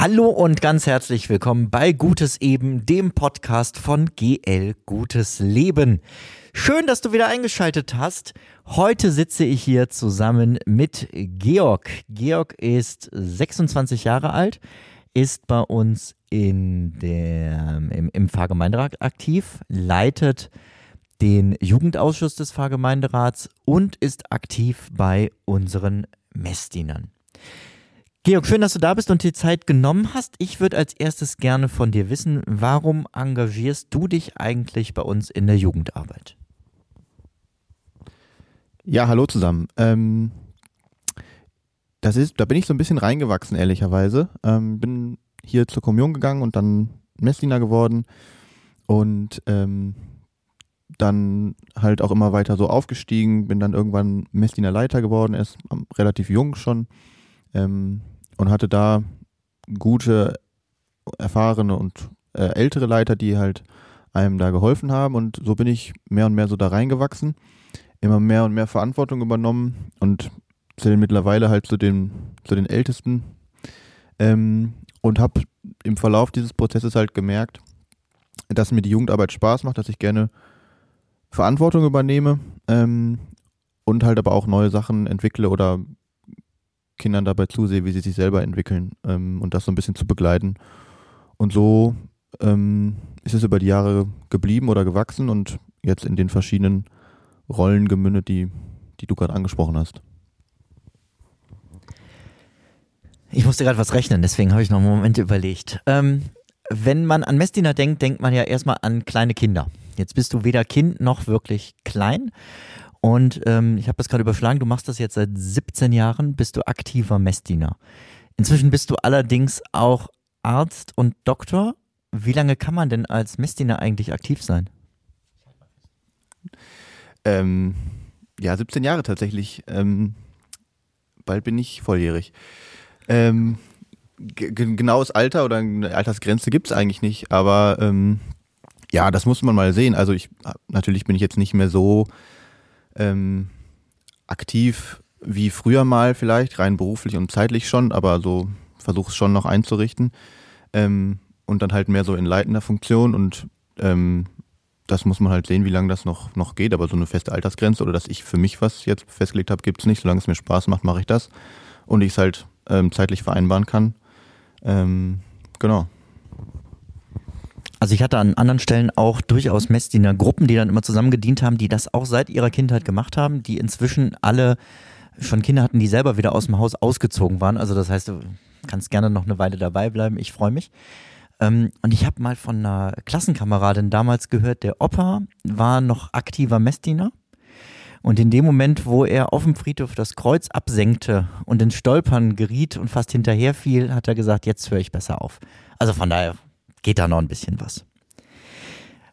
Hallo und ganz herzlich willkommen bei Gutes Eben, dem Podcast von GL Gutes Leben. Schön, dass du wieder eingeschaltet hast. Heute sitze ich hier zusammen mit Georg. Georg ist 26 Jahre alt, ist bei uns in der, im, im Pfarrgemeinderat aktiv, leitet den Jugendausschuss des Pfarrgemeinderats und ist aktiv bei unseren Messdienern. Georg, schön, dass du da bist und dir Zeit genommen hast. Ich würde als erstes gerne von dir wissen, warum engagierst du dich eigentlich bei uns in der Jugendarbeit? Ja, hallo zusammen. Ähm, das ist, da bin ich so ein bisschen reingewachsen, ehrlicherweise. Ähm, bin hier zur Kommunion gegangen und dann Messdiener geworden und ähm, dann halt auch immer weiter so aufgestiegen, bin dann irgendwann Messdiener Leiter geworden, erst relativ jung schon. Ähm, und hatte da gute, erfahrene und äh, ältere Leiter, die halt einem da geholfen haben. Und so bin ich mehr und mehr so da reingewachsen, immer mehr und mehr Verantwortung übernommen und zähle mittlerweile halt zu den, zu den Ältesten. Ähm, und habe im Verlauf dieses Prozesses halt gemerkt, dass mir die Jugendarbeit Spaß macht, dass ich gerne Verantwortung übernehme ähm, und halt aber auch neue Sachen entwickle oder Kindern dabei zusehe, wie sie sich selber entwickeln ähm, und das so ein bisschen zu begleiten. Und so ähm, ist es über die Jahre geblieben oder gewachsen und jetzt in den verschiedenen Rollen gemündet, die, die du gerade angesprochen hast. Ich musste gerade was rechnen, deswegen habe ich noch einen Moment überlegt. Ähm, wenn man an Messdiener denkt, denkt man ja erstmal an kleine Kinder. Jetzt bist du weder Kind noch wirklich klein. Und ähm, ich habe das gerade überschlagen, du machst das jetzt seit 17 Jahren, bist du aktiver Messdiener. Inzwischen bist du allerdings auch Arzt und Doktor. Wie lange kann man denn als Messdiener eigentlich aktiv sein? Ähm, ja, 17 Jahre tatsächlich. Ähm, bald bin ich volljährig. Ähm, genaues Alter oder eine Altersgrenze gibt es eigentlich nicht, aber ähm, ja, das muss man mal sehen. Also ich natürlich bin ich jetzt nicht mehr so ähm, aktiv wie früher mal vielleicht, rein beruflich und zeitlich schon, aber so versuche es schon noch einzurichten. Ähm, und dann halt mehr so in leitender Funktion und ähm, das muss man halt sehen, wie lange das noch, noch geht. Aber so eine feste Altersgrenze oder dass ich für mich was jetzt festgelegt habe, gibt es nicht. Solange es mir Spaß macht, mache ich das. Und ich es halt ähm, zeitlich vereinbaren kann. Ähm, genau. Also ich hatte an anderen Stellen auch durchaus Messdiener Gruppen, die dann immer zusammen gedient haben, die das auch seit ihrer Kindheit gemacht haben, die inzwischen alle schon Kinder hatten, die selber wieder aus dem Haus ausgezogen waren. Also das heißt, du kannst gerne noch eine Weile dabei bleiben. Ich freue mich. Ähm, und ich habe mal von einer Klassenkameradin damals gehört, der Opa war noch aktiver Messdiener. Und in dem Moment, wo er auf dem Friedhof das Kreuz absenkte und ins Stolpern geriet und fast hinterher fiel, hat er gesagt, jetzt höre ich besser auf. Also von daher geht da noch ein bisschen was.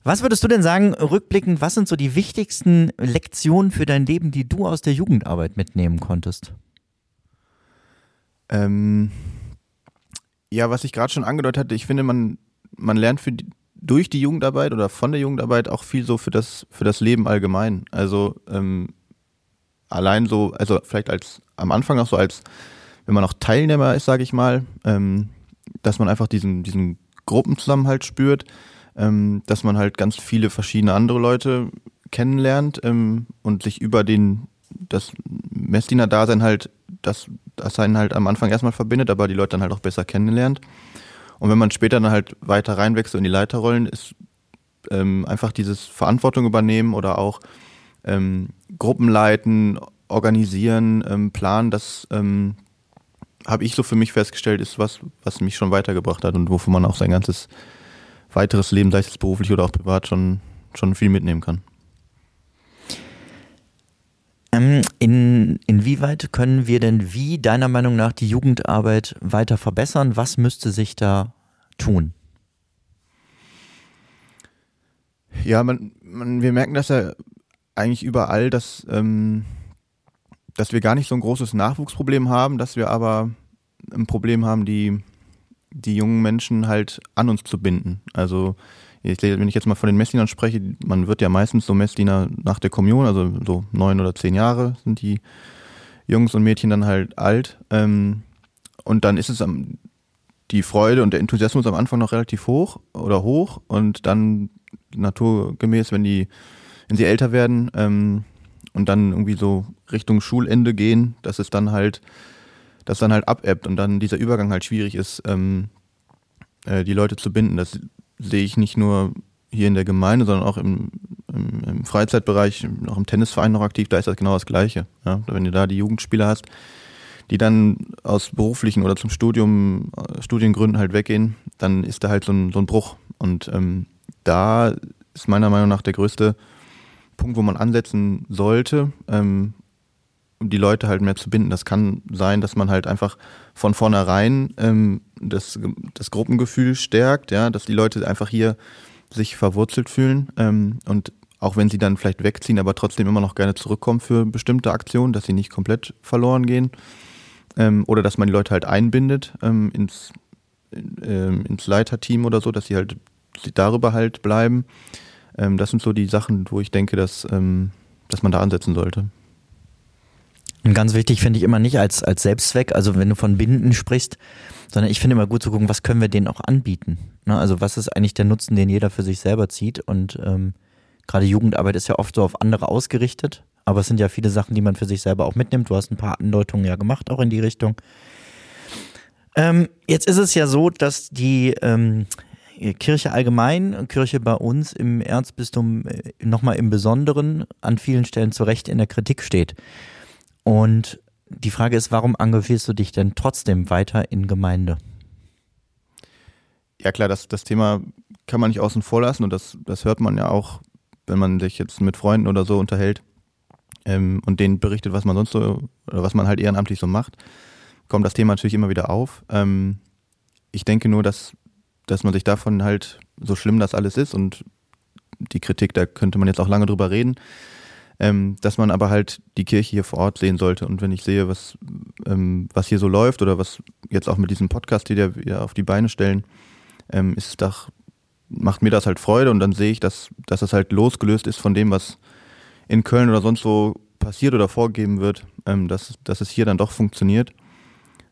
Was würdest du denn sagen, rückblickend, was sind so die wichtigsten Lektionen für dein Leben, die du aus der Jugendarbeit mitnehmen konntest? Ähm, ja, was ich gerade schon angedeutet hatte, ich finde, man, man lernt für die, durch die Jugendarbeit oder von der Jugendarbeit auch viel so für das, für das Leben allgemein. Also ähm, allein so, also vielleicht als am Anfang auch so als, wenn man noch Teilnehmer ist, sage ich mal, ähm, dass man einfach diesen, diesen Gruppenzusammenhalt spürt, ähm, dass man halt ganz viele verschiedene andere Leute kennenlernt ähm, und sich über den das Messdiener-Dasein halt, das, das einen halt am Anfang erstmal verbindet, aber die Leute dann halt auch besser kennenlernt. Und wenn man später dann halt weiter reinwechselt in die Leiterrollen, ist ähm, einfach dieses Verantwortung übernehmen oder auch ähm, Gruppen leiten, organisieren, ähm, planen, das ähm, habe ich so für mich festgestellt, ist was, was mich schon weitergebracht hat und wovon man auch sein ganzes weiteres Leben, sei es beruflich oder auch privat, schon, schon viel mitnehmen kann. Ähm, in, inwieweit können wir denn wie deiner Meinung nach die Jugendarbeit weiter verbessern? Was müsste sich da tun? Ja, man, man, wir merken das ja eigentlich überall, dass ähm, dass wir gar nicht so ein großes Nachwuchsproblem haben, dass wir aber ein Problem haben, die, die jungen Menschen halt an uns zu binden. Also wenn ich jetzt mal von den Messdienern spreche, man wird ja meistens so Messdiener nach der Kommunion, also so neun oder zehn Jahre sind die Jungs und Mädchen dann halt alt. Ähm, und dann ist es die Freude und der Enthusiasmus am Anfang noch relativ hoch oder hoch und dann naturgemäß, wenn die, wenn sie älter werden ähm, und dann irgendwie so Richtung Schulende gehen, dass es dann halt, dass dann halt abebbt und dann dieser Übergang halt schwierig ist, ähm, äh, die Leute zu binden. Das sehe ich nicht nur hier in der Gemeinde, sondern auch im, im, im Freizeitbereich, auch im Tennisverein noch aktiv, da ist das genau das Gleiche. Ja? Wenn du da die Jugendspieler hast, die dann aus beruflichen oder zum Studium, äh, Studiengründen halt weggehen, dann ist da halt so ein, so ein Bruch. Und ähm, da ist meiner Meinung nach der größte Punkt, wo man ansetzen sollte, ähm, um die Leute halt mehr zu binden. Das kann sein, dass man halt einfach von vornherein ähm, das, das Gruppengefühl stärkt, ja, dass die Leute einfach hier sich verwurzelt fühlen ähm, und auch wenn sie dann vielleicht wegziehen, aber trotzdem immer noch gerne zurückkommen für bestimmte Aktionen, dass sie nicht komplett verloren gehen ähm, oder dass man die Leute halt einbindet ähm, ins, äh, ins Leiterteam oder so, dass sie halt darüber halt bleiben. Ähm, das sind so die Sachen, wo ich denke, dass, ähm, dass man da ansetzen sollte. Und ganz wichtig finde ich immer nicht als, als Selbstzweck, also wenn du von Binden sprichst, sondern ich finde immer gut zu gucken, was können wir denen auch anbieten. Ne? Also was ist eigentlich der Nutzen, den jeder für sich selber zieht und ähm, gerade Jugendarbeit ist ja oft so auf andere ausgerichtet, aber es sind ja viele Sachen, die man für sich selber auch mitnimmt. Du hast ein paar Andeutungen ja gemacht, auch in die Richtung. Ähm, jetzt ist es ja so, dass die ähm, Kirche allgemein, Kirche bei uns im Erzbistum äh, nochmal im Besonderen an vielen Stellen zu Recht in der Kritik steht. Und die Frage ist, warum engagierst du dich denn trotzdem weiter in Gemeinde? Ja klar, das, das Thema kann man nicht außen vor lassen und das, das hört man ja auch, wenn man sich jetzt mit Freunden oder so unterhält ähm, und denen berichtet, was man sonst so, oder was man halt ehrenamtlich so macht, kommt das Thema natürlich immer wieder auf. Ähm, ich denke nur, dass, dass man sich davon halt, so schlimm das alles ist und die Kritik, da könnte man jetzt auch lange drüber reden, ähm, dass man aber halt die Kirche hier vor Ort sehen sollte. Und wenn ich sehe, was, ähm, was hier so läuft oder was jetzt auch mit diesem Podcast, den wir auf die Beine stellen, ähm, ist doch, macht mir das halt Freude und dann sehe ich, dass, dass das halt losgelöst ist von dem, was, in Köln oder sonst wo passiert oder vorgegeben wird, ähm, dass, dass es hier dann doch funktioniert.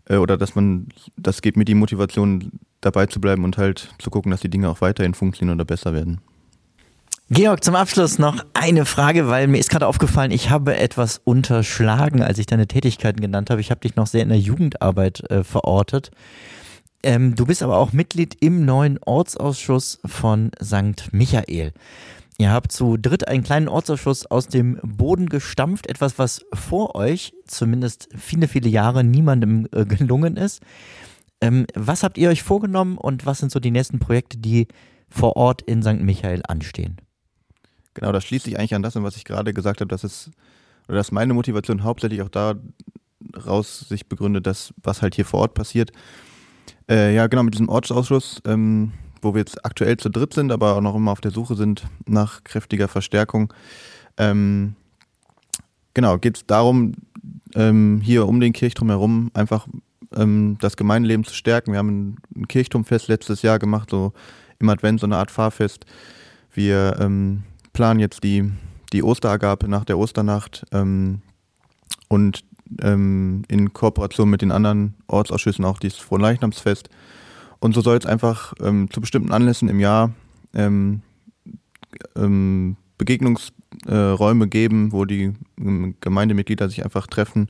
Äh, oder dass man, das gibt mir die Motivation, dabei zu bleiben und halt zu gucken, dass die Dinge auch weiterhin funktionieren oder besser werden. Georg, zum Abschluss noch eine Frage, weil mir ist gerade aufgefallen, ich habe etwas unterschlagen, als ich deine Tätigkeiten genannt habe. Ich habe dich noch sehr in der Jugendarbeit äh, verortet. Ähm, du bist aber auch Mitglied im neuen Ortsausschuss von St. Michael. Ihr habt zu dritt einen kleinen Ortsausschuss aus dem Boden gestampft, etwas, was vor euch zumindest viele, viele Jahre niemandem äh, gelungen ist. Ähm, was habt ihr euch vorgenommen und was sind so die nächsten Projekte, die vor Ort in St. Michael anstehen? Genau, das schließt sich eigentlich an das, was ich gerade gesagt habe, dass es, oder dass meine Motivation hauptsächlich auch daraus sich begründet, dass was halt hier vor Ort passiert. Äh, ja, genau, mit diesem Ortsausschuss ähm, wo wir jetzt aktuell zu dritt sind, aber auch noch immer auf der Suche sind nach kräftiger Verstärkung. Ähm, genau, geht es darum, ähm, hier um den Kirchturm herum einfach ähm, das Gemeindeleben zu stärken. Wir haben ein, Kirchturmfest letztes Jahr gemacht, so im Advent, so eine Art Fahrfest. Wir ähm, planen jetzt die, die Osteragape nach der Osternacht ähm, und ähm, in Kooperation mit den anderen Ortsausschüssen auch dieses Frohenleichnamsfest. Und so soll es einfach ähm, zu bestimmten Anlässen im Jahr ähm, Begegnungsräume geben, wo die Gemeindemitglieder sich einfach treffen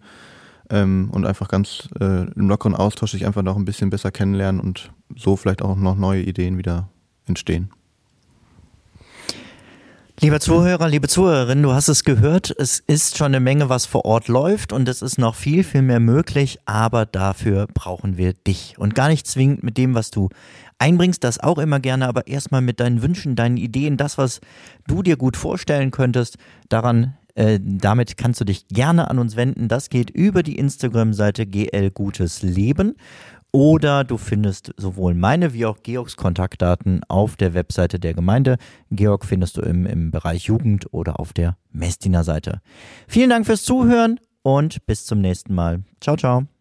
ähm, und einfach ganz äh, im lockeren Austausch sich einfach noch ein bisschen besser kennenlernen und so vielleicht auch noch neue Ideen wieder entstehen. Lieber Zuhörer, liebe Zuhörerin, du hast es gehört, es ist schon eine Menge, was vor Ort läuft und es ist noch viel, viel mehr möglich, aber dafür brauchen wir dich. Und gar nicht zwingend mit dem, was du einbringst, das auch immer gerne, aber erstmal mit deinen Wünschen, deinen Ideen, das, was du dir gut vorstellen könntest, daran äh, damit kannst du dich gerne an uns wenden. Das geht über die Instagram-Seite GL Gutes Leben. Oder du findest sowohl meine wie auch Georgs Kontaktdaten auf der Webseite der Gemeinde. Georg findest du im, im Bereich Jugend oder auf der Messdiener Seite. Vielen Dank fürs Zuhören und bis zum nächsten Mal. Ciao, ciao.